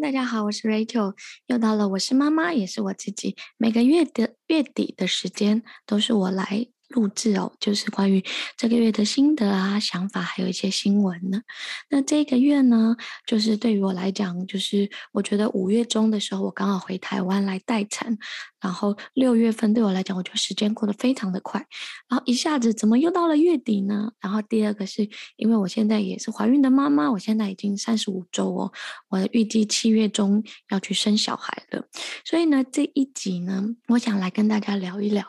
大家好，我是 Rachel，又到了我是妈妈，也是我自己。每个月的月底的时间都是我来录制哦，就是关于这个月的心得啊、想法，还有一些新闻呢。那这个月呢，就是对于我来讲，就是我觉得五月中的时候，我刚好回台湾来待产。然后六月份对我来讲，我觉得时间过得非常的快，然后一下子怎么又到了月底呢？然后第二个是因为我现在也是怀孕的妈妈，我现在已经三十五周哦，我预计七月中要去生小孩了，所以呢，这一集呢，我想来跟大家聊一聊，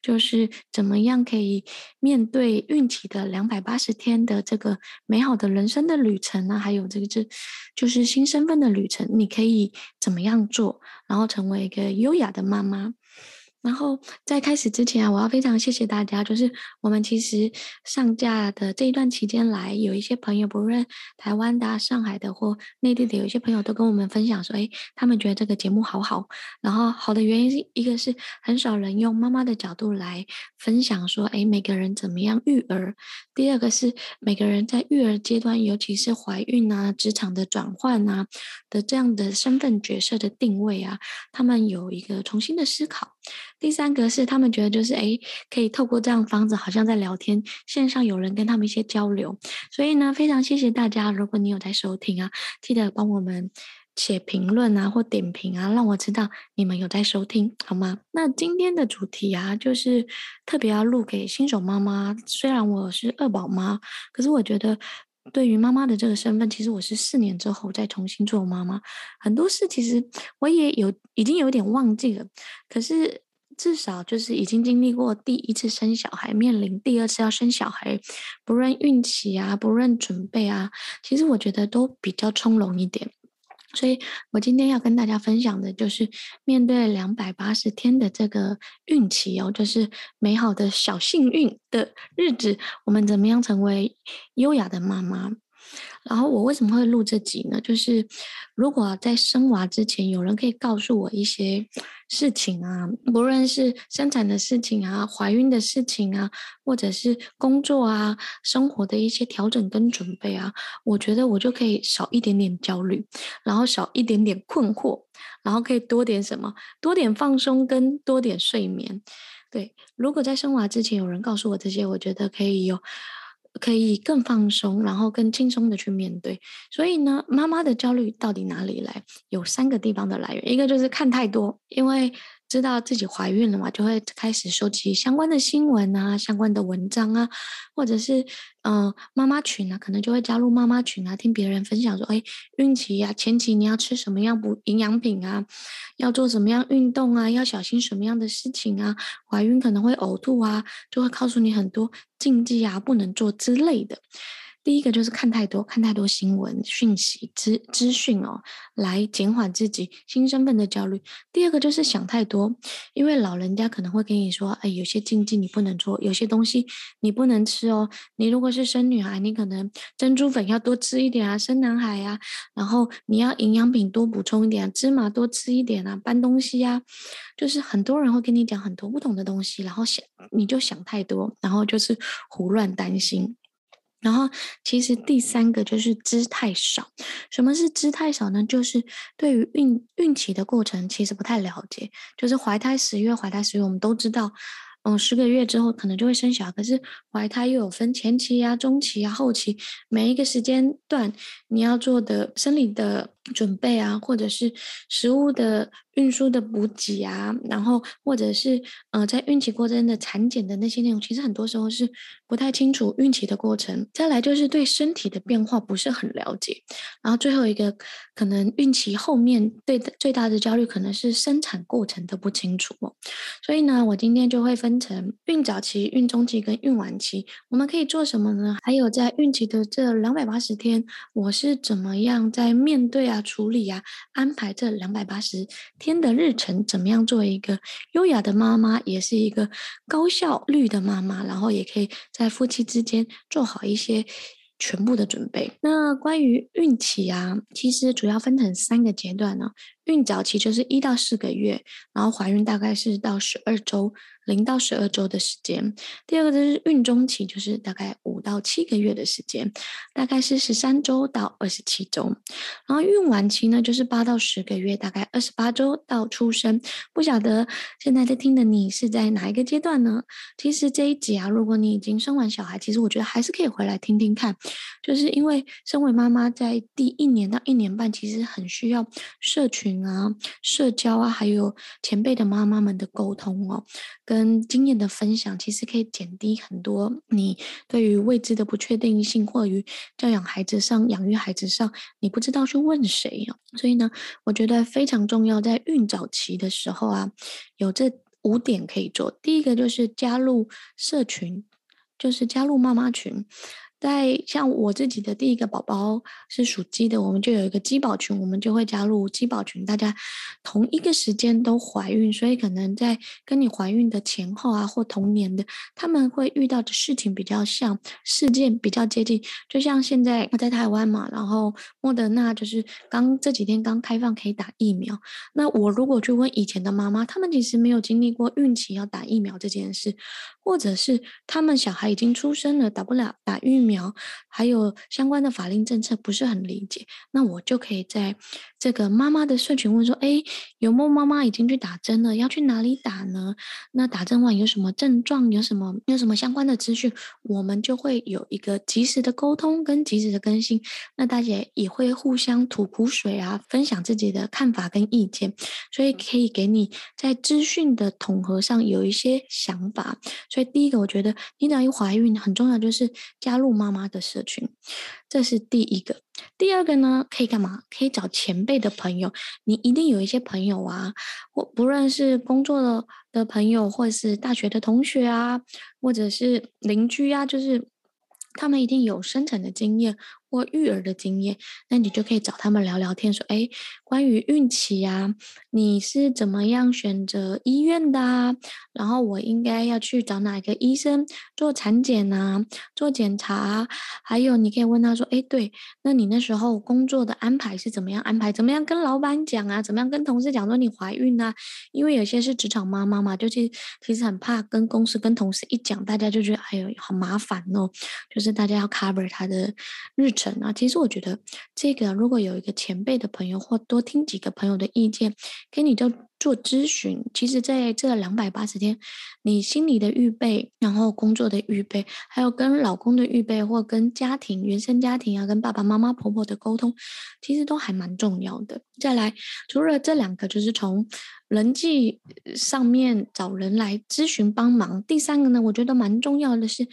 就是怎么一样可以面对孕期的两百八十天的这个美好的人生的旅程呢，还有这个这就是新身份的旅程，你可以怎么样做，然后成为一个优雅的妈妈。然后在开始之前啊，我要非常谢谢大家。就是我们其实上架的这一段期间来，有一些朋友，不论台湾的、上海的或内地的，有一些朋友都跟我们分享说，哎，他们觉得这个节目好好。然后好的原因是一个是很少人用妈妈的角度来分享说，哎，每个人怎么样育儿。第二个是每个人在育儿阶段，尤其是怀孕啊、职场的转换啊的这样的身份角色的定位啊，他们有一个重新的思考。第三个是他们觉得就是诶，可以透过这样方子，好像在聊天，线上有人跟他们一些交流，所以呢，非常谢谢大家。如果你有在收听啊，记得帮我们写评论啊或点评啊，让我知道你们有在收听，好吗？那今天的主题啊，就是特别要录给新手妈妈。虽然我是二宝妈，可是我觉得对于妈妈的这个身份，其实我是四年之后再重新做妈妈，很多事其实我也有已经有点忘记了，可是。至少就是已经经历过第一次生小孩，面临第二次要生小孩，不论孕期啊，不论准备啊，其实我觉得都比较从容一点。所以我今天要跟大家分享的就是面对两百八十天的这个孕期哦，就是美好的小幸运的日子，我们怎么样成为优雅的妈妈？然后我为什么会录这集呢？就是如果在生娃之前，有人可以告诉我一些事情啊，不论是生产的事情啊、怀孕的事情啊，或者是工作啊、生活的一些调整跟准备啊，我觉得我就可以少一点点焦虑，然后少一点点困惑，然后可以多点什么？多点放松跟多点睡眠。对，如果在生娃之前有人告诉我这些，我觉得可以有。可以更放松，然后更轻松的去面对。所以呢，妈妈的焦虑到底哪里来？有三个地方的来源，一个就是看太多，因为。知道自己怀孕了嘛，就会开始收集相关的新闻啊、相关的文章啊，或者是嗯、呃、妈妈群啊，可能就会加入妈妈群啊，听别人分享说，哎，孕期呀、前期你要吃什么样补营养品啊，要做什么样运动啊，要小心什么样的事情啊，怀孕可能会呕吐啊，就会告诉你很多禁忌啊，不能做之类的。第一个就是看太多，看太多新闻讯息资资讯哦，来减缓自己新身份的焦虑。第二个就是想太多，因为老人家可能会跟你说，哎，有些禁忌你不能做，有些东西你不能吃哦。你如果是生女孩，你可能珍珠粉要多吃一点啊；生男孩呀、然后你要营养品多补充一点，芝麻多吃一点啊，搬东西呀、就是很多人会跟你讲很多不同的东西，然后想你就想太多，然后就是胡乱担心。然后，其实第三个就是知太少。什么是知太少呢？就是对于孕孕期的过程，其实不太了解。就是怀胎十月，怀胎十月，我们都知道。嗯，十个月之后可能就会生小孩，可是怀胎又有分前期呀、中期呀、后期，每一个时间段你要做的生理的准备啊，或者是食物的运输的补给啊，然后或者是呃在孕期过程的产检的那些内容，其实很多时候是不太清楚孕期的过程。再来就是对身体的变化不是很了解，然后最后一个可能孕期后面对的最大的焦虑可能是生产过程都不清楚哦。所以呢，我今天就会分。成孕早期、孕中期跟孕晚期，我们可以做什么呢？还有在孕期的这两百八十天，我是怎么样在面对啊处理啊、安排这两百八十天的日程，怎么样做一个优雅的妈妈，也是一个高效率的妈妈，然后也可以在夫妻之间做好一些。全部的准备。那关于孕期啊，其实主要分成三个阶段呢。孕早期就是一到四个月，然后怀孕大概是到十二周。零到十二周的时间，第二个就是孕中期，就是大概五到七个月的时间，大概是十三周到二十七周。然后孕晚期呢，就是八到十个月，大概二十八周到出生。不晓得现在在听的你是在哪一个阶段呢？其实这一集啊，如果你已经生完小孩，其实我觉得还是可以回来听听看，就是因为身为妈妈，在第一年到一年半，其实很需要社群啊、社交啊，还有前辈的妈妈们的沟通哦，跟经验的分享，其实可以减低很多你对于未知的不确定性，或于教养孩子上、养育孩子上，你不知道去问谁。所以呢，我觉得非常重要，在孕早期的时候啊，有这五点可以做。第一个就是加入社群，就是加入妈妈群。在像我自己的第一个宝宝是属鸡的，我们就有一个鸡宝群，我们就会加入鸡宝群，大家同一个时间都怀孕，所以可能在跟你怀孕的前后啊，或同年的，他们会遇到的事情比较像，事件比较接近。就像现在我在台湾嘛，然后莫德纳就是刚这几天刚开放可以打疫苗，那我如果去问以前的妈妈，他们其实没有经历过孕期要打疫苗这件事，或者是他们小孩已经出生了，打不了打疫苗。还有相关的法令政策不是很理解，那我就可以在这个妈妈的社群问说：哎，有没有妈妈已经去打针了？要去哪里打呢？那打针完有什么症状？有什么有什么相关的资讯？我们就会有一个及时的沟通跟及时的更新。那大家也会互相吐苦水啊，分享自己的看法跟意见，所以可以给你在资讯的统合上有一些想法。所以第一个，我觉得你只要一怀孕很重要，就是加入。妈妈的社群，这是第一个。第二个呢，可以干嘛？可以找前辈的朋友。你一定有一些朋友啊，或不论是工作的的朋友，或是大学的同学啊，或者是邻居啊，就是他们一定有生产的经验。或育儿的经验，那你就可以找他们聊聊天，说：“哎，关于孕期啊，你是怎么样选择医院的啊？然后我应该要去找哪个医生做产检啊，做检查？还有，你可以问他说：‘哎，对，那你那时候工作的安排是怎么样安排？怎么样跟老板讲啊？怎么样跟同事讲说你怀孕啊？因为有些是职场妈妈嘛，就其实其实很怕跟公司跟同事一讲，大家就觉得哎呦好麻烦哦，就是大家要 cover 他的日程。啊，其实我觉得这个如果有一个前辈的朋友，或多多听几个朋友的意见，给你就做咨询。其实在这两百八十天，你心理的预备，然后工作的预备，还有跟老公的预备，或跟家庭原生家庭啊，跟爸爸妈妈婆婆的沟通，其实都还蛮重要的。再来，除了这两个，就是从人际上面找人来咨询帮忙。第三个呢，我觉得蛮重要的是。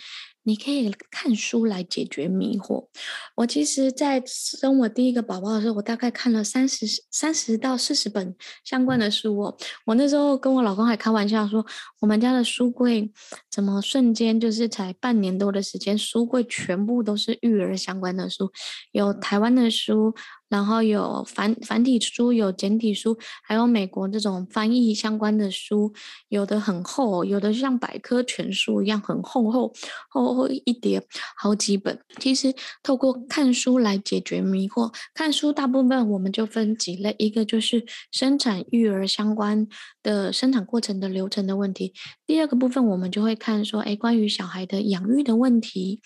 你可以看书来解决迷惑。我其实，在生我第一个宝宝的时候，我大概看了三十三十到四十本相关的书哦。我那时候跟我老公还开玩笑说，我们家的书柜怎么瞬间就是才半年多的时间，书柜全部都是育儿相关的书，有台湾的书。然后有繁繁体书，有简体书，还有美国这种翻译相关的书，有的很厚，有的像百科全书一样很厚厚厚厚一叠，好几本。其实透过看书来解决迷惑，看书大部分我们就分几类，一个就是生产育儿相关的生产过程的流程的问题，第二个部分我们就会看说，哎，关于小孩的养育的问题，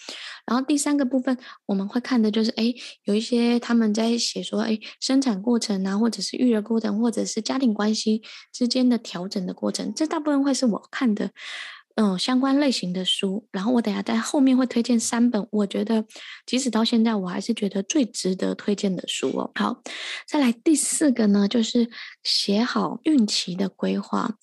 然后第三个部分我们会看的就是，哎，有一些他们在写。说哎，生产过程啊，或者是育儿过程，或者是家庭关系之间的调整的过程，这大部分会是我看的，嗯，相关类型的书。然后我等下在后面会推荐三本，我觉得即使到现在我还是觉得最值得推荐的书哦。好，再来第四个呢，就是写好孕期的规划，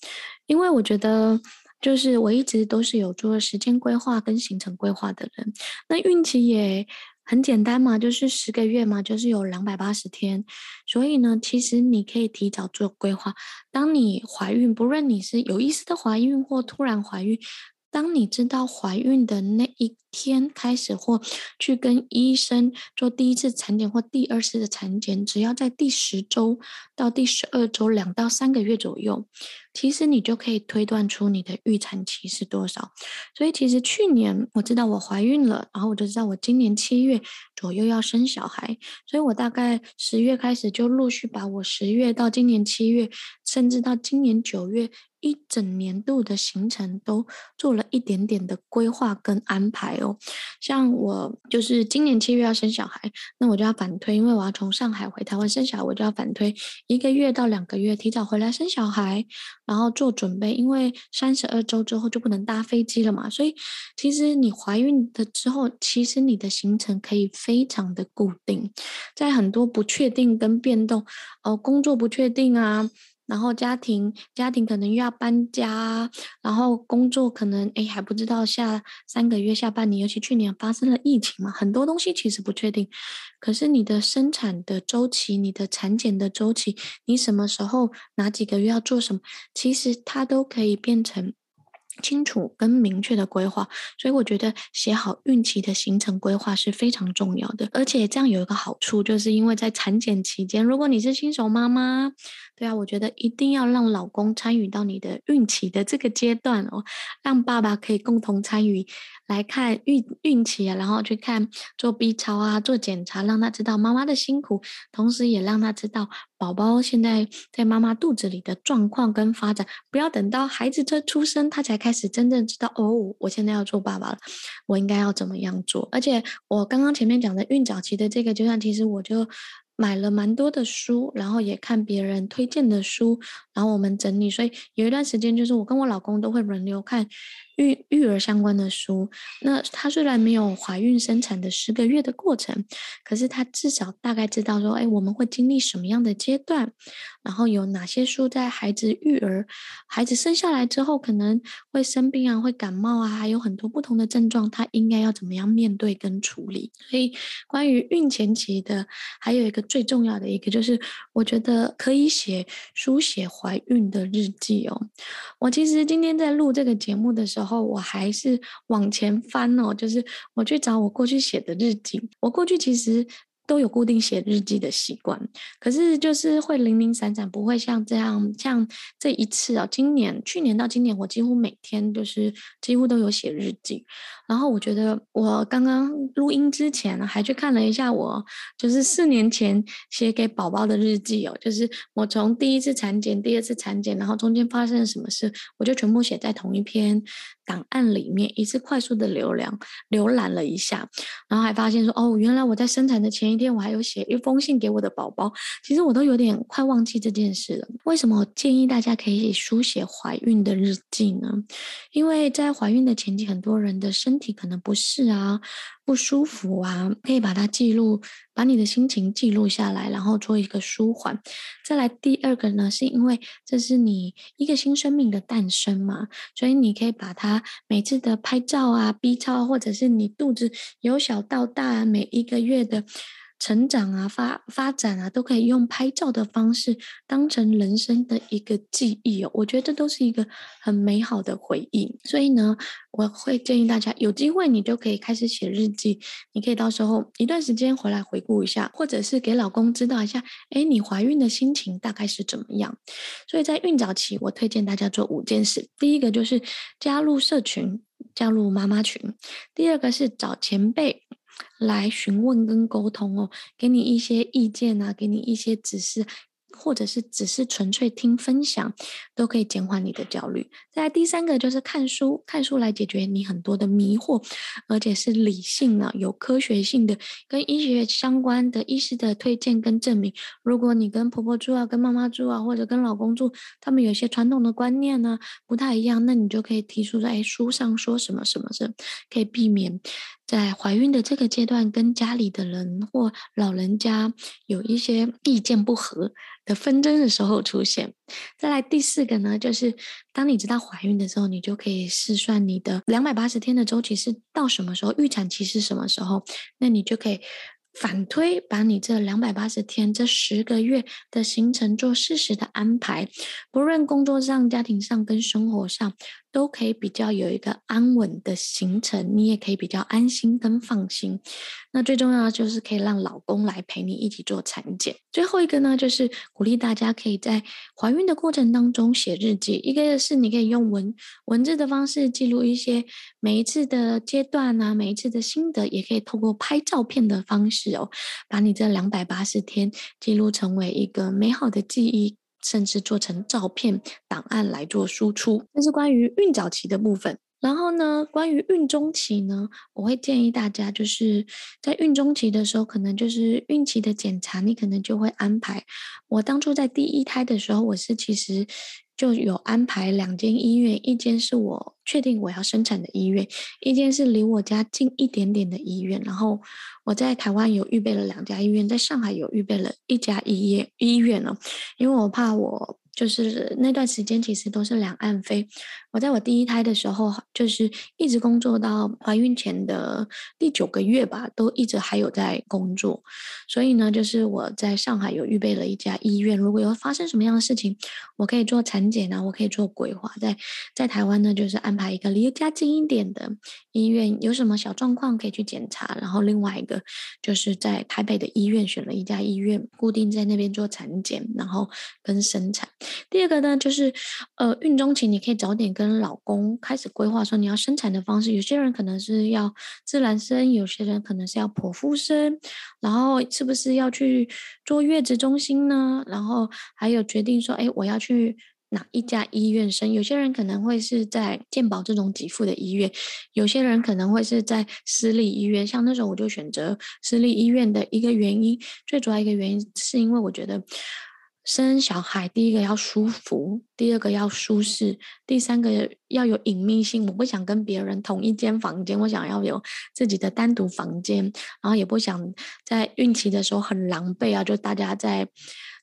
因为我觉得就是我一直都是有做时间规划跟行程规划的人，那孕期也。很简单嘛，就是十个月嘛，就是有两百八十天，所以呢，其实你可以提早做规划。当你怀孕，不论你是有意识的怀孕或突然怀孕，当你知道怀孕的那一天开始，或去跟医生做第一次产检或第二次的产检，只要在第十周到第十二周两到三个月左右，其实你就可以推断出你的预产期是多少。所以其实去年我知道我怀孕了，然后我就知道我今年七月左右要生小孩，所以我大概十月开始就陆续把我十月到今年七月，甚至到今年九月。一整年度的行程都做了一点点的规划跟安排哦，像我就是今年七月要生小孩，那我就要反推，因为我要从上海回台湾生小孩，我就要反推一个月到两个月提早回来生小孩，然后做准备，因为三十二周之后就不能搭飞机了嘛，所以其实你怀孕的之后，其实你的行程可以非常的固定，在很多不确定跟变动，哦，工作不确定啊。然后家庭家庭可能又要搬家，然后工作可能哎还不知道下三个月下半年，尤其去年发生了疫情嘛，很多东西其实不确定。可是你的生产的周期、你的产检的周期，你什么时候哪几个月要做什么，其实它都可以变成。清楚跟明确的规划，所以我觉得写好孕期的行程规划是非常重要的。而且这样有一个好处，就是因为在产检期间，如果你是新手妈妈，对啊，我觉得一定要让老公参与到你的孕期的这个阶段哦，让爸爸可以共同参与来看孕孕期啊，然后去看做 B 超啊，做检查，让他知道妈妈的辛苦，同时也让他知道。宝宝现在在妈妈肚子里的状况跟发展，不要等到孩子这出生，他才开始真正知道哦，我现在要做爸爸了，我应该要怎么样做？而且我刚刚前面讲的孕早期的这个阶段，其实我就买了蛮多的书，然后也看别人推荐的书，然后我们整理，所以有一段时间就是我跟我老公都会轮流看。育育儿相关的书，那他虽然没有怀孕生产的十个月的过程，可是他至少大概知道说，哎，我们会经历什么样的阶段，然后有哪些书在孩子育儿、孩子生下来之后可能会生病啊，会感冒啊，还有很多不同的症状，他应该要怎么样面对跟处理。所以，关于孕前期的，还有一个最重要的一个，就是我觉得可以写书写怀孕的日记哦。我其实今天在录这个节目的时候。我还是往前翻哦，就是我去找我过去写的日记。我过去其实都有固定写日记的习惯，可是就是会零零散散，不会像这样。像这一次啊，今年、去年到今年，我几乎每天就是几乎都有写日记。然后我觉得，我刚刚录音之前还去看了一下我就是四年前写给宝宝的日记哦，就是我从第一次产检、第二次产检，然后中间发生了什么事，我就全部写在同一篇。档案里面一次快速的浏览浏览了一下，然后还发现说哦，原来我在生产的前今天我还有写一封信给我的宝宝，其实我都有点快忘记这件事了。为什么建议大家可以书写怀孕的日记呢？因为在怀孕的前期，很多人的身体可能不适啊。不舒服啊，可以把它记录，把你的心情记录下来，然后做一个舒缓。再来第二个呢，是因为这是你一个新生命的诞生嘛，所以你可以把它每次的拍照啊、B 超，或者是你肚子由小到大每一个月的。成长啊，发发展啊，都可以用拍照的方式当成人生的一个记忆哦。我觉得这都是一个很美好的回忆。所以呢，我会建议大家有机会你就可以开始写日记。你可以到时候一段时间回来回顾一下，或者是给老公知道一下，哎，你怀孕的心情大概是怎么样。所以在孕早期，我推荐大家做五件事。第一个就是加入社群，加入妈妈群。第二个是找前辈。来询问跟沟通哦，给你一些意见啊，给你一些指示，或者是只是纯粹听分享，都可以减缓你的焦虑。再来第三个就是看书，看书来解决你很多的迷惑，而且是理性的、有科学性的，跟医学相关的医师的推荐跟证明。如果你跟婆婆住啊，跟妈妈住啊，或者跟老公住，他们有些传统的观念呢不太一样，那你就可以提出在书上说什么什么是可以避免。在怀孕的这个阶段，跟家里的人或老人家有一些意见不合的纷争的时候出现。再来第四个呢，就是当你知道怀孕的时候，你就可以试算你的两百八十天的周期是到什么时候，预产期是什么时候，那你就可以反推，把你这两百八十天这十个月的行程做适时的安排，不论工作上、家庭上跟生活上。都可以比较有一个安稳的行程，你也可以比较安心跟放心。那最重要的就是可以让老公来陪你一起做产检。最后一个呢，就是鼓励大家可以在怀孕的过程当中写日记。一个是你可以用文文字的方式记录一些每一次的阶段啊，每一次的心得，也可以透过拍照片的方式哦，把你这两百八十天记录成为一个美好的记忆。甚至做成照片档案来做输出，这是关于孕早期的部分。然后呢，关于孕中期呢，我会建议大家，就是在孕中期的时候，可能就是孕期的检查，你可能就会安排。我当初在第一胎的时候，我是其实。就有安排两间医院，一间是我确定我要生产的医院，一间是离我家近一点点的医院。然后我在台湾有预备了两家医院，在上海有预备了一家医院医院哦，因为我怕我。就是那段时间，其实都是两岸飞。我在我第一胎的时候，就是一直工作到怀孕前的第九个月吧，都一直还有在工作。所以呢，就是我在上海有预备了一家医院，如果有发生什么样的事情，我可以做产检啊，我可以做规划。在在台湾呢，就是安排一个离家近一点的医院，有什么小状况可以去检查。然后另外一个就是在台北的医院选了一家医院，固定在那边做产检，然后跟生产。第二个呢，就是，呃，孕中期你可以早点跟老公开始规划说你要生产的方式。有些人可能是要自然生，有些人可能是要剖腹生，然后是不是要去坐月子中心呢？然后还有决定说，哎，我要去哪一家医院生？有些人可能会是在健保这种给付的医院，有些人可能会是在私立医院。像那时候我就选择私立医院的一个原因，最主要一个原因是因为我觉得。生小孩，第一个要舒服，第二个要舒适，第三个要有隐秘性。我不想跟别人同一间房间，我想要有自己的单独房间，然后也不想在孕期的时候很狼狈啊，就大家在。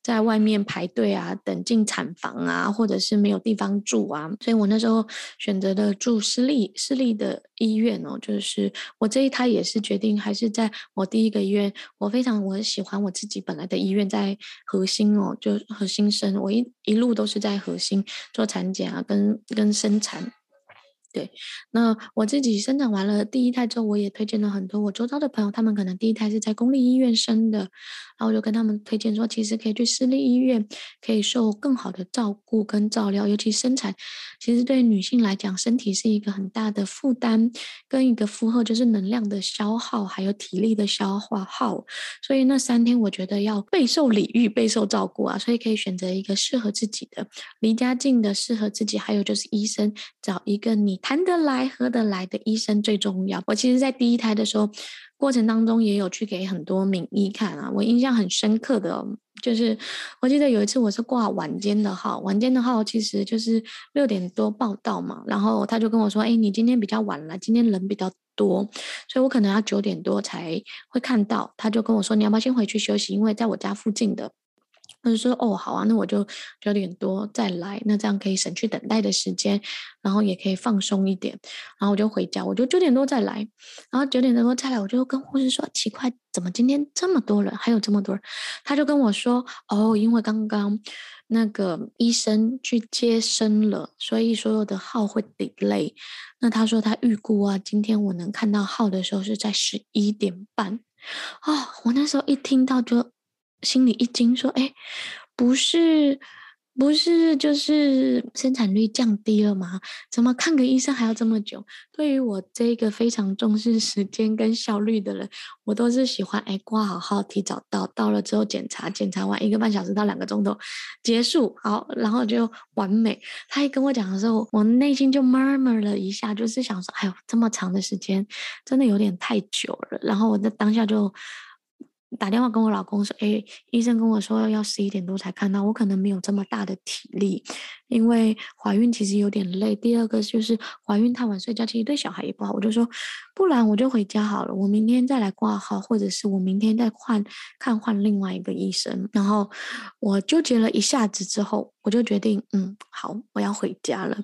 在外面排队啊，等进产房啊，或者是没有地方住啊，所以我那时候选择的住私立私立的医院哦，就是我这一胎也是决定还是在我第一个医院，我非常我很喜欢我自己本来的医院在核心哦，就核心生，我一一路都是在核心做产检啊，跟跟生产。对，那我自己生产完了第一胎之后，我也推荐了很多我周遭的朋友，他们可能第一胎是在公立医院生的，然后我就跟他们推荐说，其实可以去私立医院，可以受更好的照顾跟照料。尤其生产，其实对女性来讲，身体是一个很大的负担跟一个负荷，就是能量的消耗，还有体力的消耗。所以那三天我觉得要备受礼遇，备受照顾啊，所以可以选择一个适合自己的、离家近的、适合自己，还有就是医生找一个你。谈得来、合得来的医生最重要。我其实，在第一胎的时候，过程当中也有去给很多名医看啊。我印象很深刻的，就是我记得有一次我是挂晚间的号，晚间的号其实就是六点多报到嘛，然后他就跟我说：“哎，你今天比较晚了，今天人比较多，所以我可能要九点多才会看到。”他就跟我说：“你要不要先回去休息？因为在我家附近的。”我就说哦，好啊，那我就九点多再来，那这样可以省去等待的时间，然后也可以放松一点，然后我就回家，我就九点多再来，然后九点多再来，我就跟护士说奇怪，怎么今天这么多人，还有这么多人？他就跟我说哦，因为刚刚那个医生去接生了，所以所有的号会 delay。那他说他预估啊，今天我能看到号的时候是在十一点半。哦，我那时候一听到就。心里一惊，说：“哎，不是，不是，就是生产率降低了吗？怎么看个医生还要这么久？对于我这个非常重视时间跟效率的人，我都是喜欢哎挂好号，提早到，到了之后检查，检查完一个半小时到两个钟头结束，好，然后就完美。他一跟我讲的时候，我内心就 murmur 了一下，就是想说：哎呦，这么长的时间，真的有点太久了。然后我在当下就。”打电话跟我老公说：“哎，医生跟我说要十一点多才看到，我可能没有这么大的体力，因为怀孕其实有点累。第二个就是怀孕太晚睡觉，其实对小孩也不好。我就说，不然我就回家好了，我明天再来挂号，或者是我明天再换看换另外一个医生。然后我纠结了一下子之后，我就决定，嗯，好，我要回家了。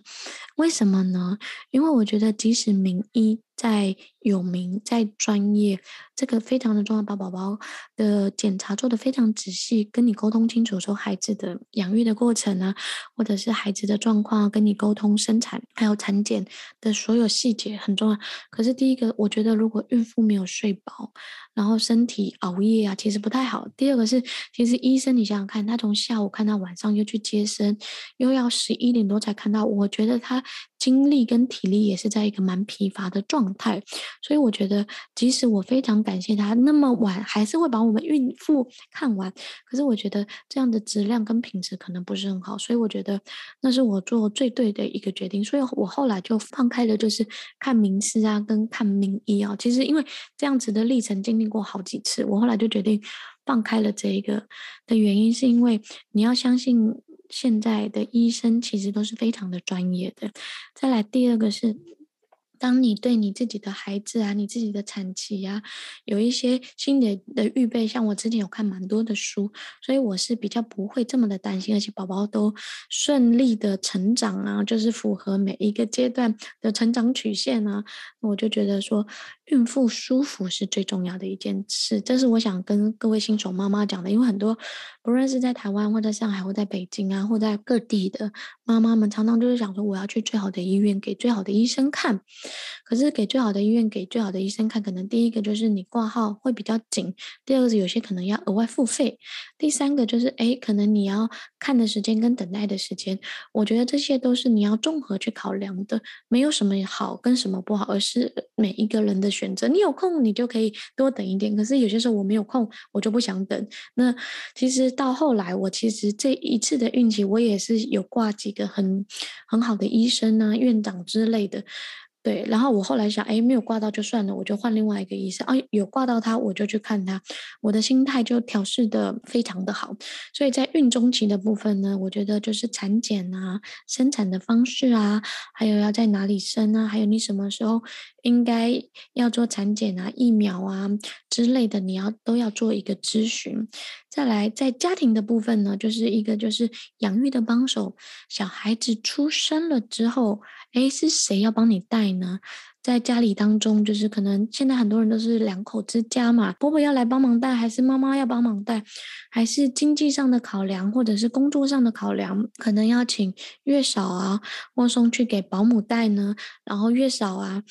为什么呢？因为我觉得即使名医。”再有名、再专业，这个非常的重要。把宝宝的检查做得非常仔细，跟你沟通清楚，说孩子的养育的过程啊，或者是孩子的状况跟你沟通生产还有产检的所有细节很重要。可是第一个，我觉得如果孕妇没有睡饱，然后身体熬夜啊，其实不太好。第二个是，其实医生你想想看，他从下午看到晚上又去接生，又要十一点多才看到，我觉得他。精力跟体力也是在一个蛮疲乏的状态，所以我觉得，即使我非常感谢他那么晚还是会把我们孕妇看完，可是我觉得这样的质量跟品质可能不是很好，所以我觉得那是我做最对的一个决定，所以我后来就放开了，就是看名师啊，跟看名医啊。其实因为这样子的历程经历过好几次，我后来就决定放开了这一个的原因，是因为你要相信。现在的医生其实都是非常的专业的。再来第二个是。当你对你自己的孩子啊，你自己的产期啊，有一些心理的预备，像我之前有看蛮多的书，所以我是比较不会这么的担心，而且宝宝都顺利的成长啊，就是符合每一个阶段的成长曲线啊，我就觉得说孕妇舒服是最重要的一件事，这是我想跟各位新手妈妈讲的，因为很多不论是在台湾或者上海或在北京啊，或在各地的妈妈们，常常就是想说我要去最好的医院给最好的医生看。可是给最好的医院，给最好的医生看，可能第一个就是你挂号会比较紧，第二个是有些可能要额外付费，第三个就是诶，可能你要看的时间跟等待的时间，我觉得这些都是你要综合去考量的，没有什么好跟什么不好，而是每一个人的选择。你有空你就可以多等一点，可是有些时候我没有空，我就不想等。那其实到后来，我其实这一次的孕期，我也是有挂几个很很好的医生啊、院长之类的。对，然后我后来想，哎，没有挂到就算了，我就换另外一个医生。啊，有挂到他，我就去看他。我的心态就调试的非常的好。所以在孕中期的部分呢，我觉得就是产检啊、生产的方式啊，还有要在哪里生啊，还有你什么时候应该要做产检啊、疫苗啊之类的，你要都要做一个咨询。再来，在家庭的部分呢，就是一个就是养育的帮手。小孩子出生了之后。诶，是谁要帮你带呢？在家里当中，就是可能现在很多人都是两口之家嘛，婆婆要来帮忙带，还是妈妈要帮忙带，还是经济上的考量，或者是工作上的考量，可能要请月嫂啊，或送去给保姆带呢？然后月嫂啊，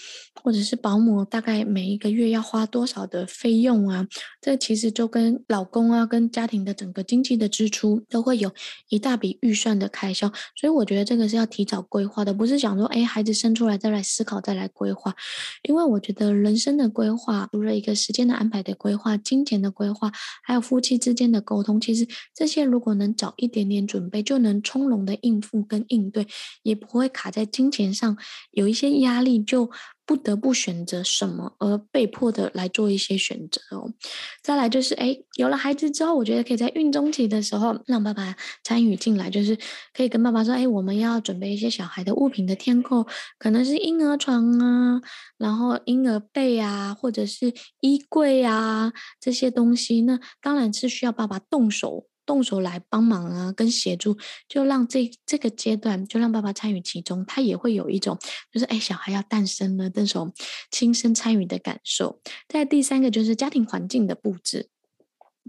或者是保姆，大概每一个月要花多少的费用啊？这其实就跟老公啊，跟家庭的整个经济的支出都会有一大笔预算的开销，所以我觉得这个是要提早规划的，不是想说，哎，孩子生出来再来思考，再来规划。话因为我觉得人生的规划，除了一个时间的安排的规划、金钱的规划，还有夫妻之间的沟通，其实这些如果能早一点点准备，就能从容的应付跟应对，也不会卡在金钱上有一些压力就。不得不选择什么，而被迫的来做一些选择哦。再来就是，哎，有了孩子之后，我觉得可以在孕中期的时候让爸爸参与进来，就是可以跟爸爸说，哎，我们要准备一些小孩的物品的添购，可能是婴儿床啊，然后婴儿被啊，或者是衣柜啊这些东西，那当然是需要爸爸动手。动手来帮忙啊，跟协助，就让这这个阶段就让爸爸参与其中，他也会有一种就是哎，小孩要诞生了这种亲身参与的感受。再第三个就是家庭环境的布置，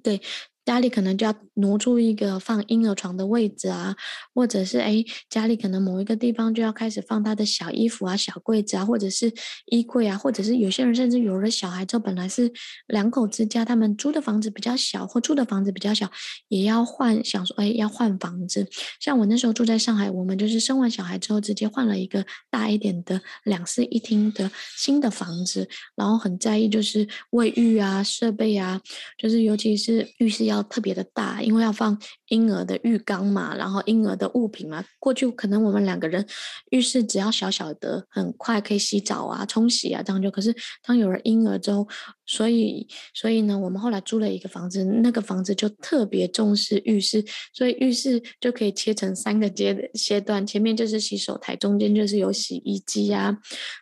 对。家里可能就要挪出一个放婴儿床的位置啊，或者是哎，家里可能某一个地方就要开始放他的小衣服啊、小柜子啊，或者是衣柜啊，或者是有些人甚至有了小孩之后，本来是两口之家，他们租的房子比较小，或住的房子比较小，也要换，想说哎，要换房子。像我那时候住在上海，我们就是生完小孩之后，直接换了一个大一点的两室一厅的新的房子，然后很在意就是卫浴啊、设备啊，就是尤其是浴室要特别的大，因为要放婴儿的浴缸嘛，然后婴儿的物品嘛。过去可能我们两个人浴室只要小小的，很快可以洗澡啊、冲洗啊这样就。可是当有了婴儿之后，所以所以呢，我们后来租了一个房子，那个房子就特别重视浴室，所以浴室就可以切成三个阶阶段，前面就是洗手台，中间就是有洗衣机啊，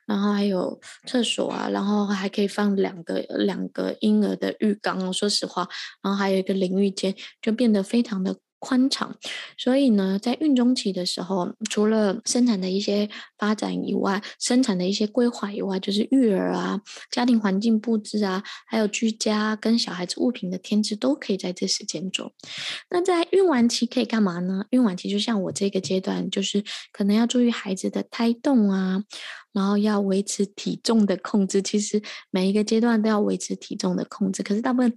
然后还有厕所啊，然后还可以放两个两个婴儿的浴缸哦。说实话，然后还有一个淋浴间，就变得非常的。宽敞，所以呢，在孕中期的时候，除了生产的一些发展以外，生产的一些规划以外，就是育儿啊、家庭环境布置啊，还有居家跟小孩子物品的添置，都可以在这时间做。那在孕晚期可以干嘛呢？孕晚期就像我这个阶段，就是可能要注意孩子的胎动啊，然后要维持体重的控制。其实每一个阶段都要维持体重的控制，可是大部分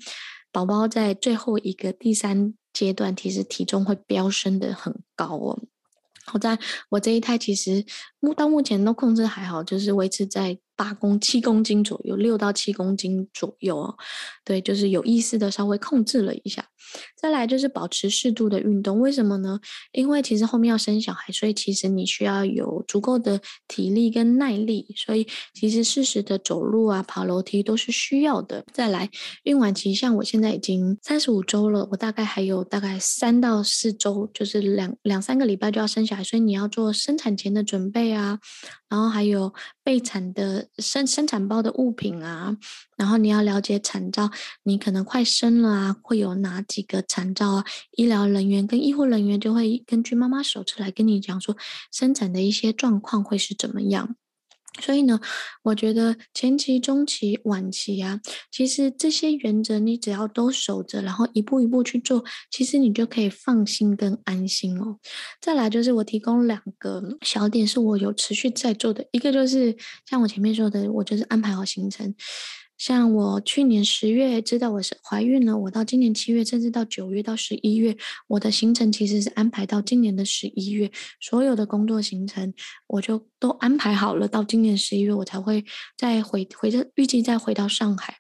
宝宝在最后一个第三。阶段其实体重会飙升的很高哦。好在我这一胎其实目到目前都控制还好，就是维持在八公七公斤左右，六到七公斤左右哦。对，就是有意识的稍微控制了一下。再来就是保持适度的运动，为什么呢？因为其实后面要生小孩，所以其实你需要有足够的体力跟耐力，所以其实适时的走路啊、爬楼梯都是需要的。再来，孕晚期像我现在已经三十五周了，我大概还有大概三到四周，就是两两三个礼拜就要生小孩，所以你要做生产前的准备啊，然后还有备产的生生产包的物品啊。然后你要了解产兆，你可能快生了啊，会有哪几个产兆啊？医疗人员跟医护人员就会根据妈妈手册来跟你讲说，生产的一些状况会是怎么样。所以呢，我觉得前期、中期、晚期啊，其实这些原则你只要都守着，然后一步一步去做，其实你就可以放心跟安心哦。再来就是我提供两个小点，是我有持续在做的，一个就是像我前面说的，我就是安排好行程。像我去年十月知道我是怀孕了，我到今年七月，甚至到九月到十一月，我的行程其实是安排到今年的十一月，所有的工作行程我就都安排好了，到今年十一月我才会再回回这，预计再回到上海。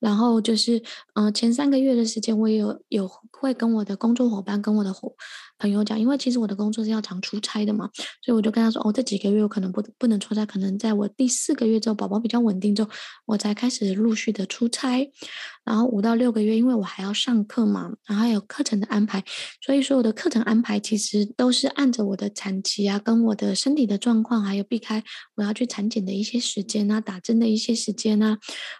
然后就是，嗯、前三个月的时间，我也有有会跟我的工作伙伴、跟我的伙朋友讲，因为其实我的工作是要常出差的嘛，所以我就跟他说，哦，这几个月我可能不不能出差，可能在我第四个月之后，宝宝比较稳定之后，我才开始陆续的出差。然后五到六个月，因为我还要上课嘛，然后还有课程的安排，所以说我的课程安排其实都是按着我的产期啊，跟我的身体的状况，还有避开我要去产检的一些时间啊，打针的一些时间啊，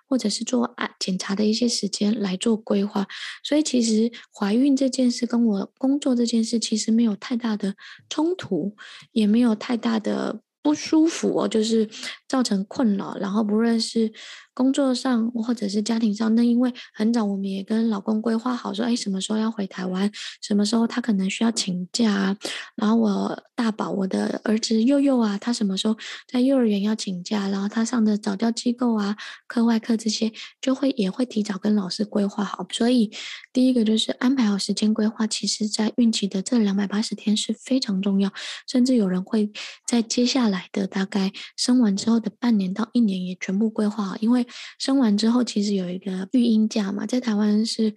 或者是做啊检查的一些时间来做规划。所以其实怀孕这件事跟我工作这件事其实没有太大的冲突，也没有太大的不舒服哦，就是造成困扰。然后不论是工作上或者是家庭上，那因为很早我们也跟老公规划好说，哎，什么时候要回台湾，什么时候他可能需要请假啊。然后我大宝，我的儿子佑佑啊，他什么时候在幼儿园要请假，然后他上的早教机构啊、课外课这些，就会也会提早跟老师规划好。所以第一个就是安排好时间规划，其实在孕期的这两百八十天是非常重要，甚至有人会在接下来的大概生完之后的半年到一年也全部规划好，因为。生完之后，其实有一个育婴假嘛，在台湾是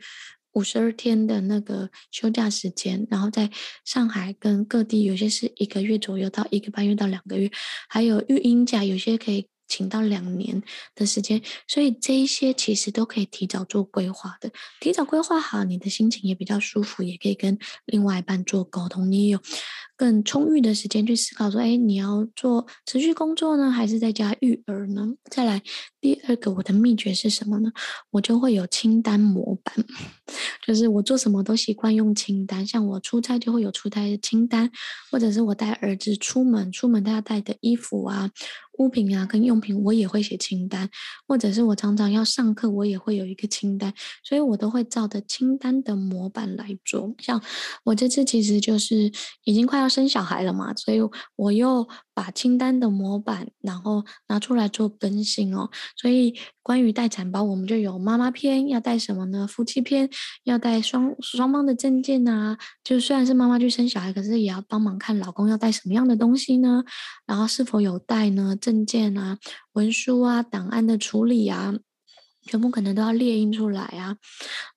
五十二天的那个休假时间，然后在上海跟各地有些是一个月左右到一个半月到两个月，还有育婴假，有些可以请到两年的时间，所以这一些其实都可以提早做规划的，提早规划好，你的心情也比较舒服，也可以跟另外一半做沟通，你也有更充裕的时间去思考说，哎，你要做持续工作呢，还是在家育儿呢？再来。第二个，我的秘诀是什么呢？我就会有清单模板，就是我做什么都习惯用清单。像我出差就会有出差的清单，或者是我带儿子出门，出门他要带的衣服啊、物品啊跟用品，我也会写清单。或者是我常常要上课，我也会有一个清单，所以我都会照着清单的模板来做。像我这次其实就是已经快要生小孩了嘛，所以我又把清单的模板然后拿出来做更新哦。所以，关于待产包，我们就有妈妈篇，要带什么呢？夫妻篇要带双双方的证件啊。就虽然是妈妈去生小孩，可是也要帮忙看老公要带什么样的东西呢？然后是否有带呢？证件啊、文书啊、档案的处理啊，全部可能都要列印出来啊。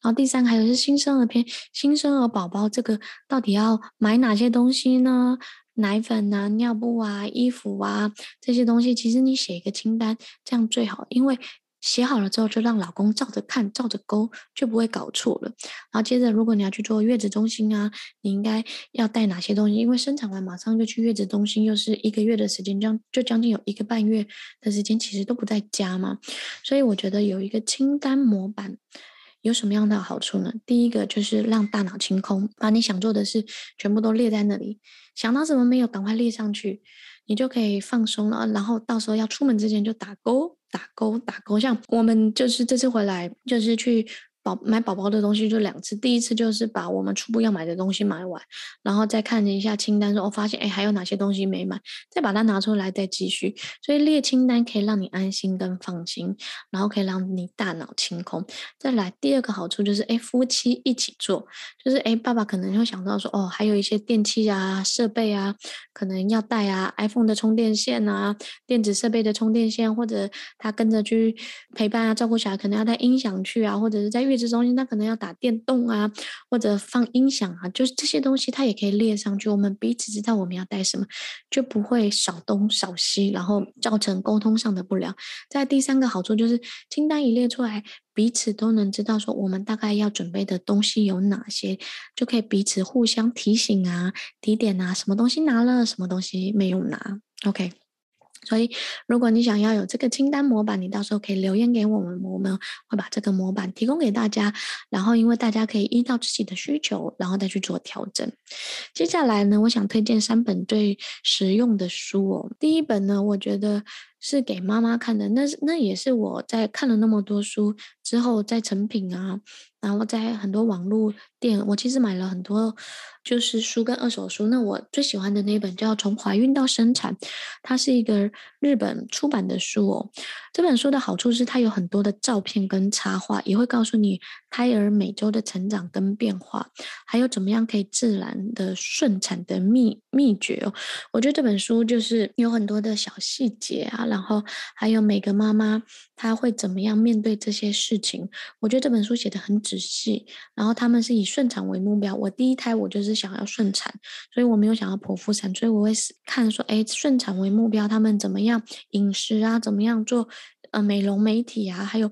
然后第三个还有是新生儿篇，新生儿宝宝这个到底要买哪些东西呢？奶粉啊、尿布啊、衣服啊这些东西，其实你写一个清单，这样最好，因为写好了之后就让老公照着看、照着勾，就不会搞错了。然后接着，如果你要去做月子中心啊，你应该要带哪些东西？因为生产完马上就去月子中心，又是一个月的时间，将就将近有一个半月的时间，其实都不在家嘛。所以我觉得有一个清单模板。有什么样的好处呢？第一个就是让大脑清空，把你想做的事全部都列在那里，想到什么没有，赶快列上去，你就可以放松了。然后到时候要出门之前就打勾、打勾、打勾。像我们就是这次回来，就是去。宝买宝宝的东西就两次，第一次就是把我们初步要买的东西买完，然后再看一下清单，说我发现哎还有哪些东西没买，再把它拿出来再继续。所以列清单可以让你安心跟放心，然后可以让你大脑清空。再来第二个好处就是哎夫妻一起做，就是哎爸爸可能会想到说哦还有一些电器啊设备啊可能要带啊，iPhone 的充电线啊，电子设备的充电线，或者他跟着去陪伴啊照顾小孩，可能要带音响去啊，或者是在月子中心，他可能要打电动啊，或者放音响啊，就是这些东西，他也可以列上去。我们彼此知道我们要带什么，就不会少东少西，然后造成沟通上的不良。在第三个好处就是，清单一列出来，彼此都能知道说我们大概要准备的东西有哪些，就可以彼此互相提醒啊、提点啊，什么东西拿了，什么东西没有拿。OK。所以，如果你想要有这个清单模板，你到时候可以留言给我们，我们会把这个模板提供给大家。然后，因为大家可以依照自己的需求，然后再去做调整。接下来呢，我想推荐三本最实用的书哦。第一本呢，我觉得是给妈妈看的，那那也是我在看了那么多书之后，在成品啊，然后在很多网络店，我其实买了很多。就是书跟二手书，那我最喜欢的那本叫《从怀孕到生产》，它是一个日本出版的书哦。这本书的好处是它有很多的照片跟插画，也会告诉你胎儿每周的成长跟变化，还有怎么样可以自然的顺产的秘秘诀哦。我觉得这本书就是有很多的小细节啊，然后还有每个妈妈他会怎么样面对这些事情。我觉得这本书写的很仔细，然后他们是以顺产为目标。我第一胎我就是。想要顺产，所以我没有想要剖腹产，所以我会看说，哎，顺产为目标，他们怎么样饮食啊，怎么样做呃美容美体啊，还有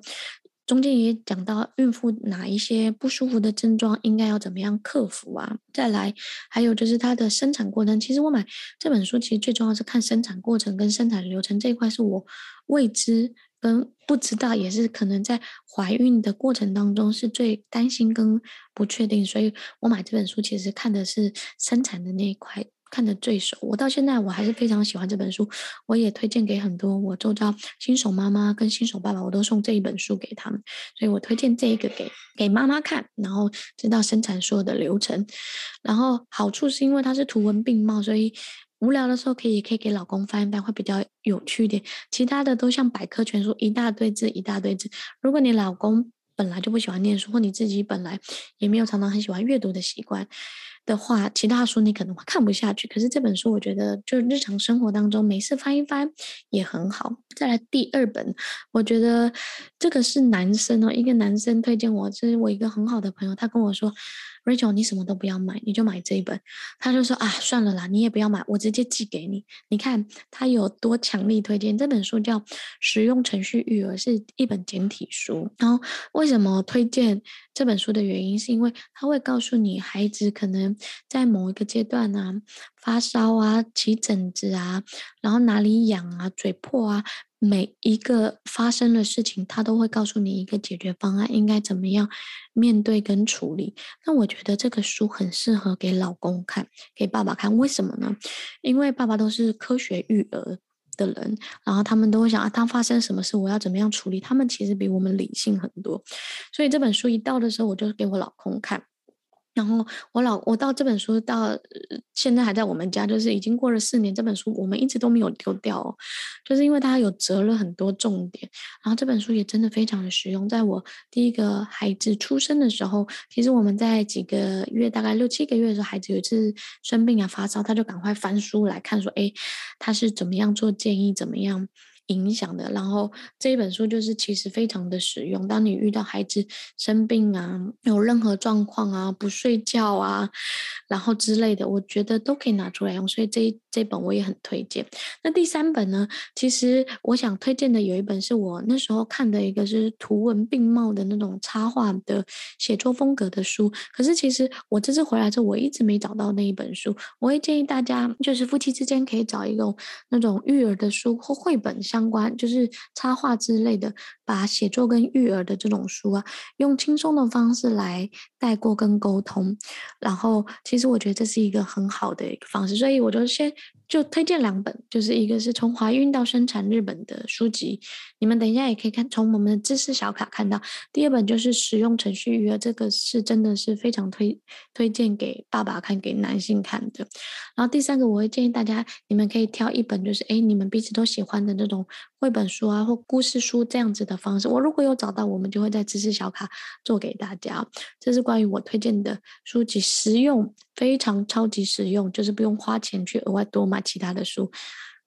中间也讲到孕妇哪一些不舒服的症状应该要怎么样克服啊。再来，还有就是它的生产过程。其实我买这本书，其实最重要是看生产过程跟生产流程这一块是我未知。跟不知道也是可能在怀孕的过程当中是最担心跟不确定，所以我买这本书其实看的是生产的那一块，看得最熟。我到现在我还是非常喜欢这本书，我也推荐给很多我周遭新手妈妈跟新手爸爸，我都送这一本书给他们，所以我推荐这一个给给妈妈看，然后知道生产所有的流程。然后好处是因为它是图文并茂，所以。无聊的时候可以，可以给老公翻一翻，会比较有趣一点。其他的都像百科全书，一大堆字，一大堆字。如果你老公本来就不喜欢念书，或你自己本来也没有常常很喜欢阅读的习惯的话，其他书你可能会看不下去。可是这本书，我觉得就日常生活当中没事翻一翻也很好。再来第二本，我觉得这个是男生哦，一个男生推荐我，这是我一个很好的朋友，他跟我说。Rachel，你什么都不要买，你就买这一本。他就说啊，算了啦，你也不要买，我直接寄给你。你看他有多强力推荐这本书，叫《实用程序育儿》，是一本简体书。然后为什么推荐这本书的原因，是因为他会告诉你，孩子可能在某一个阶段啊，发烧啊，起疹子啊，然后哪里痒啊，嘴破啊。每一个发生的事情，他都会告诉你一个解决方案，应该怎么样面对跟处理。那我觉得这个书很适合给老公看，给爸爸看。为什么呢？因为爸爸都是科学育儿的人，然后他们都会想啊，当发生什么事，我要怎么样处理？他们其实比我们理性很多。所以这本书一到的时候，我就给我老公看。然后我老我到这本书到现在还在我们家，就是已经过了四年，这本书我们一直都没有丢掉哦，就是因为它有折了很多重点。然后这本书也真的非常的实用。在我第一个孩子出生的时候，其实我们在几个月，大概六七个月的时候，孩子有一次生病啊发烧，他就赶快翻书来看，说，哎，他是怎么样做建议，怎么样。影响的，然后这一本书就是其实非常的实用。当你遇到孩子生病啊，有任何状况啊，不睡觉啊，然后之类的，我觉得都可以拿出来用。所以这这本我也很推荐。那第三本呢，其实我想推荐的有一本是我那时候看的一个是图文并茂的那种插画的写作风格的书。可是其实我这次回来之后，我一直没找到那一本书。我会建议大家，就是夫妻之间可以找一个那种育儿的书或绘本。相关，就是插画之类的，把写作跟育儿的这种书啊，用轻松的方式来带过跟沟通。然后，其实我觉得这是一个很好的一个方式，所以我就先就推荐两本，就是一个是从怀孕到生产日本的书籍，你们等一下也可以看，从我们的知识小卡看到。第二本就是使用程序育儿，这个是真的是非常推推荐给爸爸看，给男性看的。然后第三个，我会建议大家，你们可以挑一本，就是诶，你们彼此都喜欢的那种绘本书啊，或故事书这样子的方式。我如果有找到，我们就会在知识小卡做给大家。这是关于我推荐的书籍，实用，非常超级实用，就是不用花钱去额外多买其他的书。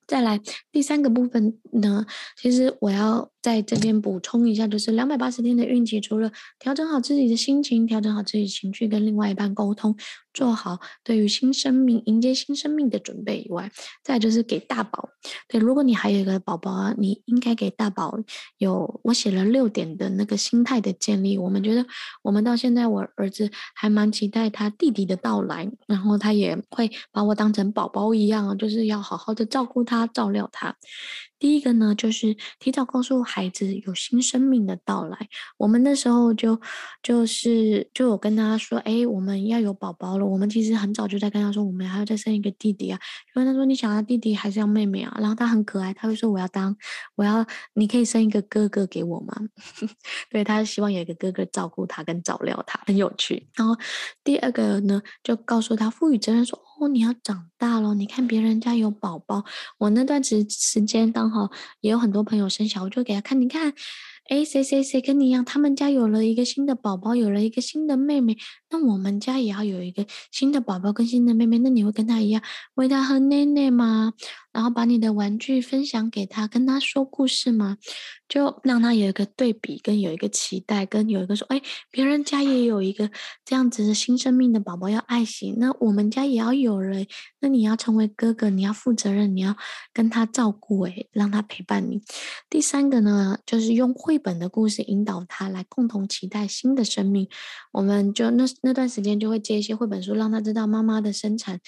再来第三个部分呢，其实我要在这边补充一下，就是两百八十天的孕期，除了调整好自己的心情，调整好自己情绪，跟另外一半沟通，做好对于新生命迎接新生命的准备以外，再就是给大宝。对，如果你还有一个宝宝，你应该给大宝有我写了六点的那个心态的建立。我们觉得，我们到现在，我儿子还蛮期待他弟弟的到来，然后他也会把我当成宝宝一样，就是要好好的照顾他，照料他。第一个呢，就是提早告诉孩子有新生命的到来。我们那时候就就是就有跟他说，哎，我们要有宝宝了。我们其实很早就在跟他说，我们还要再生一个弟弟啊。就跟他说，你想要弟弟还是要妹妹啊？然后他很可爱，他会说我要当，我要，你可以生一个哥哥给我吗？对，他希望有一个哥哥照顾他跟照料他，很有趣。然后第二个呢，就告诉他赋予责任说。哦，你要长大了，你看别人家有宝宝，我那段时时间刚好也有很多朋友生小，我就给他看，你看。哎，谁谁谁跟你一样？他们家有了一个新的宝宝，有了一个新的妹妹。那我们家也要有一个新的宝宝跟新的妹妹。那你会跟他一样喂他喝奶奶吗？然后把你的玩具分享给他，跟他说故事吗？就让他有一个对比，跟有一个期待，跟有一个说，哎，别人家也有一个这样子的新生命的宝宝要爱惜，那我们家也要有人。那你要成为哥哥，你要负责任，你要跟他照顾，哎，让他陪伴你。第三个呢，就是用。绘本的故事引导他来共同期待新的生命，我们就那那段时间就会借一些绘本书，让他知道妈妈的生产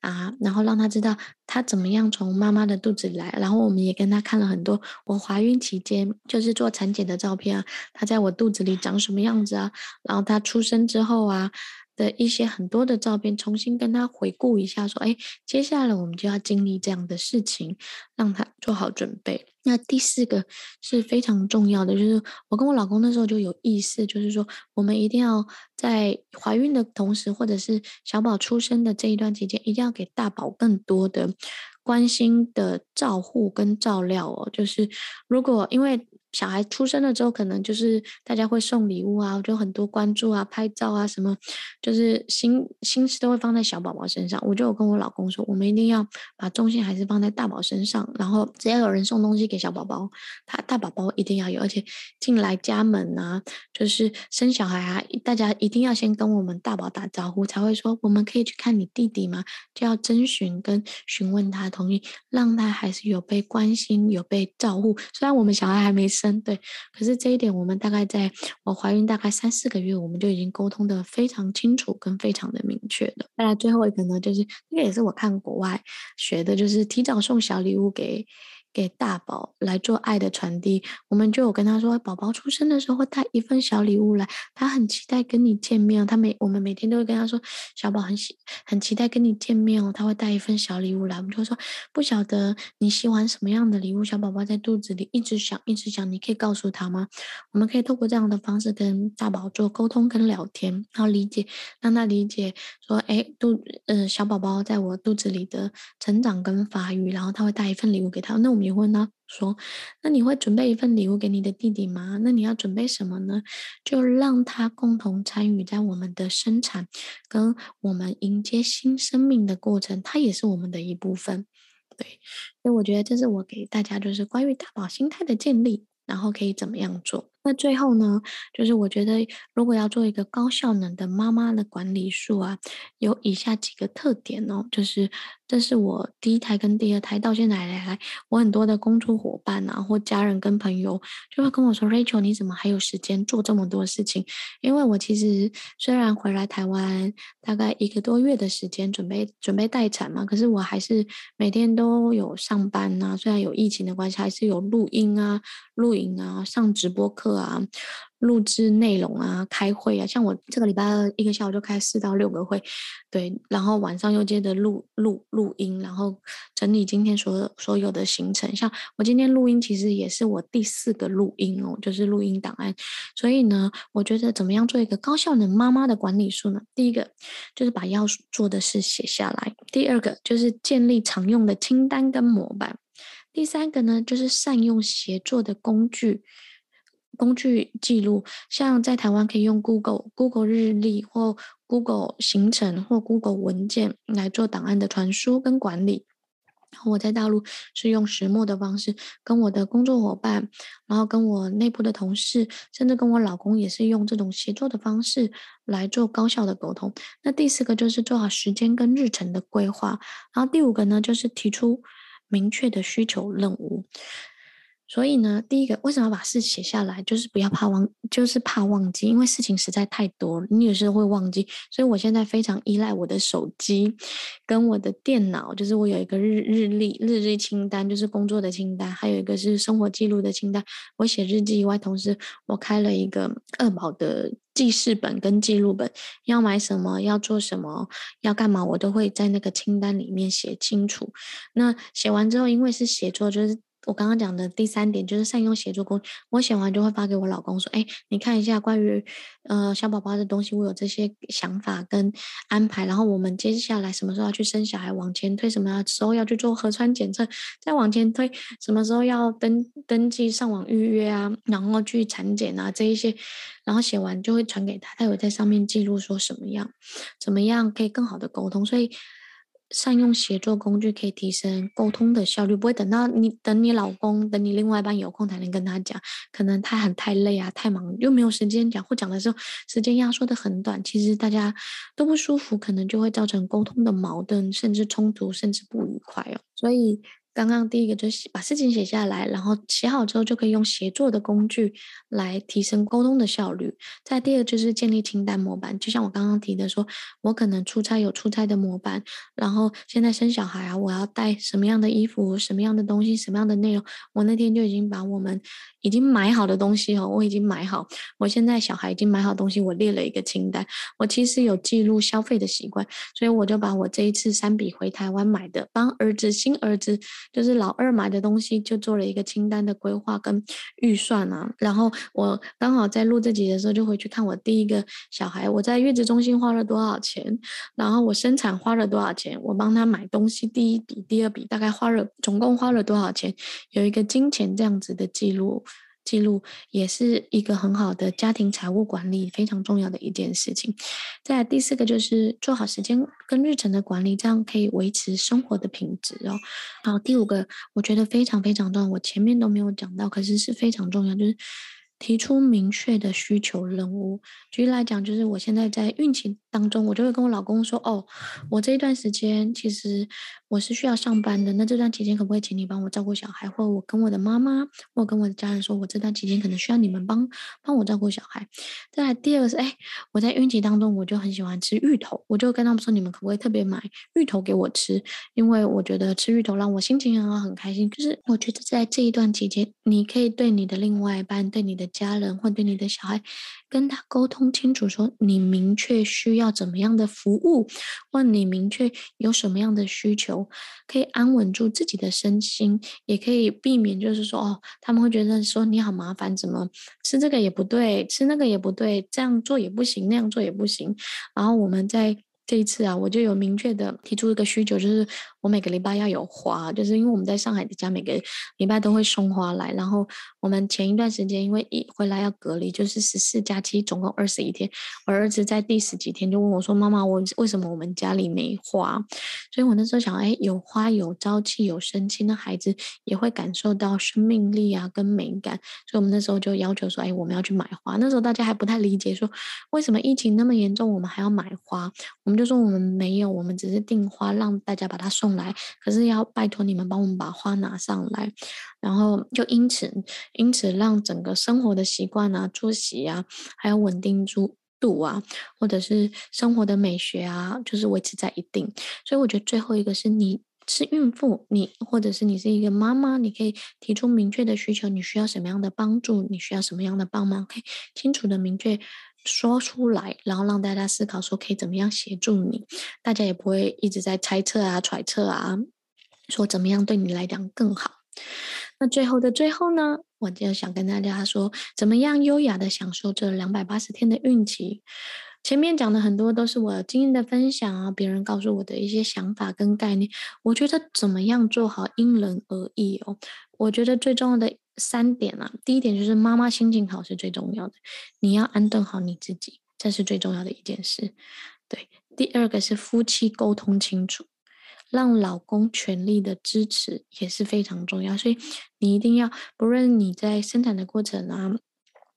啊，然后让他知道他怎么样从妈妈的肚子里来，然后我们也跟他看了很多我怀孕期间就是做产检的照片啊，他在我肚子里长什么样子啊，然后他出生之后啊。的一些很多的照片，重新跟他回顾一下，说：“哎，接下来我们就要经历这样的事情，让他做好准备。”那第四个是非常重要的，就是我跟我老公那时候就有意识，就是说我们一定要在怀孕的同时，或者是小宝出生的这一段期间，一定要给大宝更多的关心的照护跟照料哦。就是如果因为。小孩出生了之后，可能就是大家会送礼物啊，就很多关注啊、拍照啊什么，就是心心思都会放在小宝宝身上。我就有跟我老公说，我们一定要把重心还是放在大宝身上。然后只要有人送东西给小宝宝，他大宝宝一定要有，而且进来家门啊，就是生小孩啊，大家一定要先跟我们大宝打招呼，才会说我们可以去看你弟弟吗？就要征询跟询问他同意，让他还是有被关心、有被照顾。虽然我们小孩还没生。对，可是这一点我们大概在我怀孕大概三四个月，我们就已经沟通的非常清楚跟非常的明确了。再来最后一个呢，就是这个也是我看国外学的，就是提早送小礼物给。给大宝来做爱的传递，我们就有跟他说，宝宝出生的时候会带一份小礼物来，他很期待跟你见面。他每我们每天都会跟他说，小宝很喜很期待跟你见面哦，他会带一份小礼物来。我们就会说，不晓得你喜欢什么样的礼物，小宝宝在肚子里一直想一直想，你可以告诉他吗？我们可以透过这样的方式跟大宝做沟通跟聊天，然后理解，让他理解说，哎，肚呃小宝宝在我肚子里的成长跟发育，然后他会带一份礼物给他。那我你问他说：“那你会准备一份礼物给你的弟弟吗？那你要准备什么呢？就让他共同参与在我们的生产跟我们迎接新生命的过程，他也是我们的一部分。对，所以我觉得这是我给大家就是关于大宝心态的建立，然后可以怎么样做。”那最后呢，就是我觉得如果要做一个高效能的妈妈的管理术啊，有以下几个特点哦，就是这是我第一胎跟第二胎到现在来来，我很多的工作伙伴啊或家人跟朋友就会跟我说，Rachel 你怎么还有时间做这么多事情？因为我其实虽然回来台湾大概一个多月的时间准备准备待产嘛，可是我还是每天都有上班呐，虽然有疫情的关系，还是有录音啊、录影啊、上直播课。啊录制内容啊，开会啊，像我这个礼拜一个下午就开四到六个会，对，然后晚上又接着录录录音，然后整理今天所所有的行程。像我今天录音，其实也是我第四个录音哦，就是录音档案。所以呢，我觉得怎么样做一个高效能妈妈的管理术呢？第一个就是把要做的事写下来，第二个就是建立常用的清单跟模板，第三个呢就是善用协作的工具。工具记录，像在台湾可以用 Google、Google 日历或 Google 行程或 Google 文件来做档案的传输跟管理。我在大陆是用石墨的方式，跟我的工作伙伴，然后跟我内部的同事，甚至跟我老公也是用这种协作的方式来做高效的沟通。那第四个就是做好时间跟日程的规划，然后第五个呢就是提出明确的需求任务。所以呢，第一个为什么要把事写下来？就是不要怕忘，就是怕忘记，因为事情实在太多了，你有时候会忘记。所以我现在非常依赖我的手机跟我的电脑，就是我有一个日日历、日历清单，就是工作的清单，还有一个是生活记录的清单。我写日记以外，同时我开了一个二宝的记事本跟记录本，要买什么，要做什么，要干嘛，我都会在那个清单里面写清楚。那写完之后，因为是写作，就是。我刚刚讲的第三点就是善用协作工具。我写完就会发给我老公说：“哎，你看一下关于呃小宝宝的东西，我有这些想法跟安排。然后我们接下来什么时候要去生小孩，往前推什么时候要去做核酸检测，再往前推什么时候要登登记上网预约啊，然后去产检啊这一些。然后写完就会传给他，他有在上面记录说什么样，怎么样可以更好的沟通。所以。善用协作工具可以提升沟通的效率，不会等到你等你老公等你另外一半有空才能跟他讲，可能他很太累啊，太忙又没有时间讲，或讲的时候时间压缩的很短，其实大家都不舒服，可能就会造成沟通的矛盾，甚至冲突，甚至不愉快哦。所以。刚刚第一个就是把事情写下来，然后写好之后就可以用协作的工具来提升沟通的效率。再第二就是建立清单模板，就像我刚刚提的说，我可能出差有出差的模板，然后现在生小孩啊，我要带什么样的衣服、什么样的东西、什么样的内容，我那天就已经把我们已经买好的东西哦，我已经买好，我现在小孩已经买好东西，我列了一个清单。我其实有记录消费的习惯，所以我就把我这一次三笔回台湾买的，帮儿子新儿子。就是老二买的东西，就做了一个清单的规划跟预算啊。然后我刚好在录这集的时候，就回去看我第一个小孩，我在月子中心花了多少钱，然后我生产花了多少钱，我帮他买东西第一笔、第二笔大概花了总共花了多少钱，有一个金钱这样子的记录。记录也是一个很好的家庭财务管理非常重要的一件事情。再第四个就是做好时间跟日程的管理，这样可以维持生活的品质哦。好，第五个我觉得非常非常重要，我前面都没有讲到，可是是非常重要，就是。提出明确的需求任务。举例来讲，就是我现在在孕期当中，我就会跟我老公说：“哦，我这一段时间其实我是需要上班的，那这段期间可不可以请你帮我照顾小孩？或我跟我的妈妈，或跟我的家人说，我这段期间可能需要你们帮帮我照顾小孩。”再来第二个是，哎，我在孕期当中，我就很喜欢吃芋头，我就跟他们说：“你们可不可以特别买芋头给我吃？因为我觉得吃芋头让我心情很好，很开心。就是我觉得在这一段期间，你可以对你的另外一半，对你的家人或对你的小孩，跟他沟通清楚，说你明确需要怎么样的服务，问你明确有什么样的需求，可以安稳住自己的身心，也可以避免就是说哦，他们会觉得说你好麻烦，怎么吃这个也不对，吃那个也不对，这样做也不行，那样做也不行。然后我们在这一次啊，我就有明确的提出一个需求，就是我每个礼拜要有花，就是因为我们在上海的家每个礼拜都会送花来。然后我们前一段时间因为一回来要隔离，就是十四假期总共二十一天，我儿子在第十几天就问我说：“妈妈，我为什么我们家里没花？”所以我那时候想，哎，有花有朝气有生气，那孩子也会感受到生命力啊跟美感。所以我们那时候就要求说：“哎，我们要去买花。”那时候大家还不太理解，说为什么疫情那么严重，我们还要买花？我们。就说我们没有，我们只是订花让大家把它送来，可是要拜托你们帮我们把花拿上来，然后就因此因此让整个生活的习惯啊、作息啊，还有稳定住度啊，或者是生活的美学啊，就是维持在一定。所以我觉得最后一个是你是孕妇，你或者是你是一个妈妈，你可以提出明确的需求，你需要什么样的帮助，你需要什么样的帮忙，可以清楚的明确。说出来，然后让大家思考，说可以怎么样协助你，大家也不会一直在猜测啊、揣测啊，说怎么样对你来讲更好。那最后的最后呢，我就想跟大家说，怎么样优雅的享受这两百八十天的孕期。前面讲的很多都是我经验的分享啊，别人告诉我的一些想法跟概念。我觉得怎么样做好因人而异哦。我觉得最重要的。三点啊，第一点就是妈妈心情好是最重要的，你要安顿好你自己，这是最重要的一件事。对，第二个是夫妻沟通清楚，让老公全力的支持也是非常重要。所以你一定要，不论你在生产的过程啊、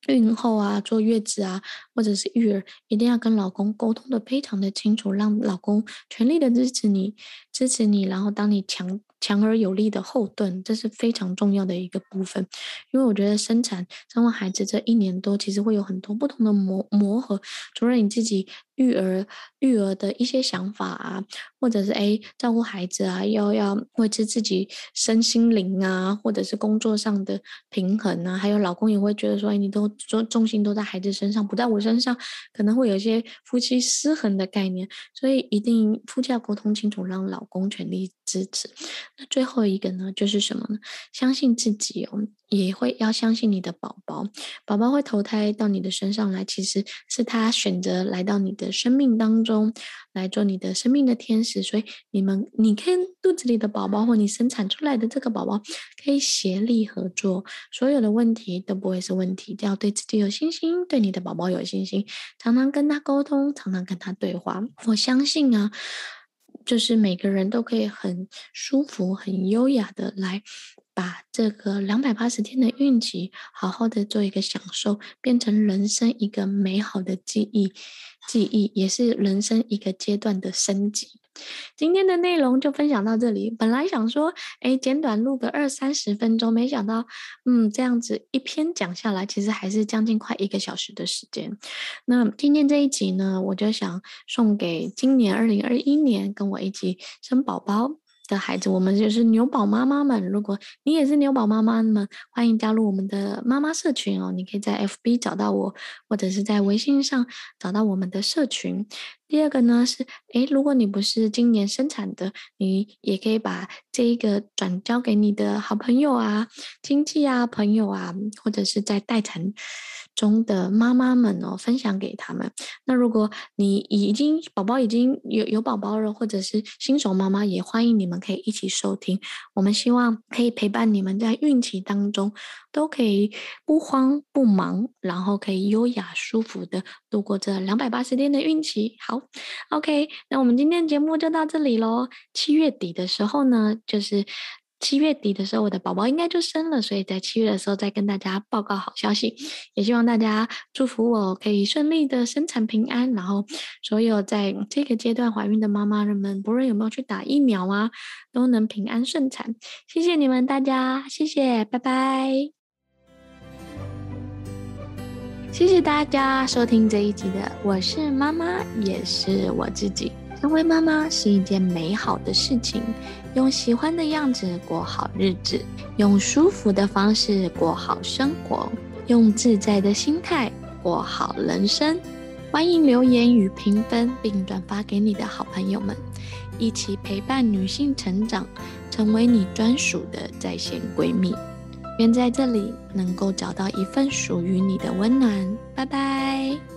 孕后啊、坐月子啊，或者是育儿，一定要跟老公沟通的非常的清楚，让老公全力的支持你，支持你，然后当你强。强而有力的后盾，这是非常重要的一个部分。因为我觉得生产、生完孩子这一年多，其实会有很多不同的磨磨合。除了你自己育儿、育儿的一些想法啊，或者是诶照顾孩子啊，要要维持自己身心灵啊，或者是工作上的平衡啊，还有老公也会觉得说，诶你都重重心都在孩子身上，不在我身上，可能会有一些夫妻失衡的概念。所以一定夫妻要沟通清楚，让老公全力支持。那最后一个呢，就是什么呢？相信自己哦，也会要相信你的宝宝。宝宝会投胎到你的身上来，其实是他选择来到你的生命当中，来做你的生命的天使。所以你们，你看肚子里的宝宝或你生产出来的这个宝宝，可以协力合作，所有的问题都不会是问题。要对自己有信心，对你的宝宝有信心，常常跟他沟通，常常跟他对话。我相信啊。就是每个人都可以很舒服、很优雅的来把这个两百八十天的孕期好好的做一个享受，变成人生一个美好的记忆，记忆也是人生一个阶段的升级。今天的内容就分享到这里。本来想说，哎，简短录个二三十分钟，没想到，嗯，这样子一篇讲下来，其实还是将近快一个小时的时间。那今天这一集呢，我就想送给今年二零二一年跟我一起生宝宝的孩子，我们就是牛宝妈妈们。如果你也是牛宝妈妈们，欢迎加入我们的妈妈社群哦。你可以在 FB 找到我，或者是在微信上找到我们的社群。第二个呢是，诶，如果你不是今年生产的，你也可以把这一个转交给你的好朋友啊、亲戚啊、朋友啊，或者是在待产中的妈妈们哦，分享给他们。那如果你已经宝宝已经有有宝宝了，或者是新手妈妈，也欢迎你们可以一起收听。我们希望可以陪伴你们在孕期当中，都可以不慌不忙，然后可以优雅舒服的度过这两百八十天的孕期。好，OK，那我们今天节目就到这里喽。七月底的时候呢，就是。七月底的时候，我的宝宝应该就生了，所以在七月的时候再跟大家报告好消息。也希望大家祝福我可以顺利的生产平安，然后所有在这个阶段怀孕的妈妈人们，不论有没有去打疫苗啊，都能平安顺产。谢谢你们大家，谢谢，拜拜。谢谢大家收听这一集的，我是妈妈，也是我自己。成为妈妈是一件美好的事情，用喜欢的样子过好日子，用舒服的方式过好生活，用自在的心态过好人生。欢迎留言与评分，并转发给你的好朋友们，一起陪伴女性成长，成为你专属的在线闺蜜。愿在这里能够找到一份属于你的温暖。拜拜。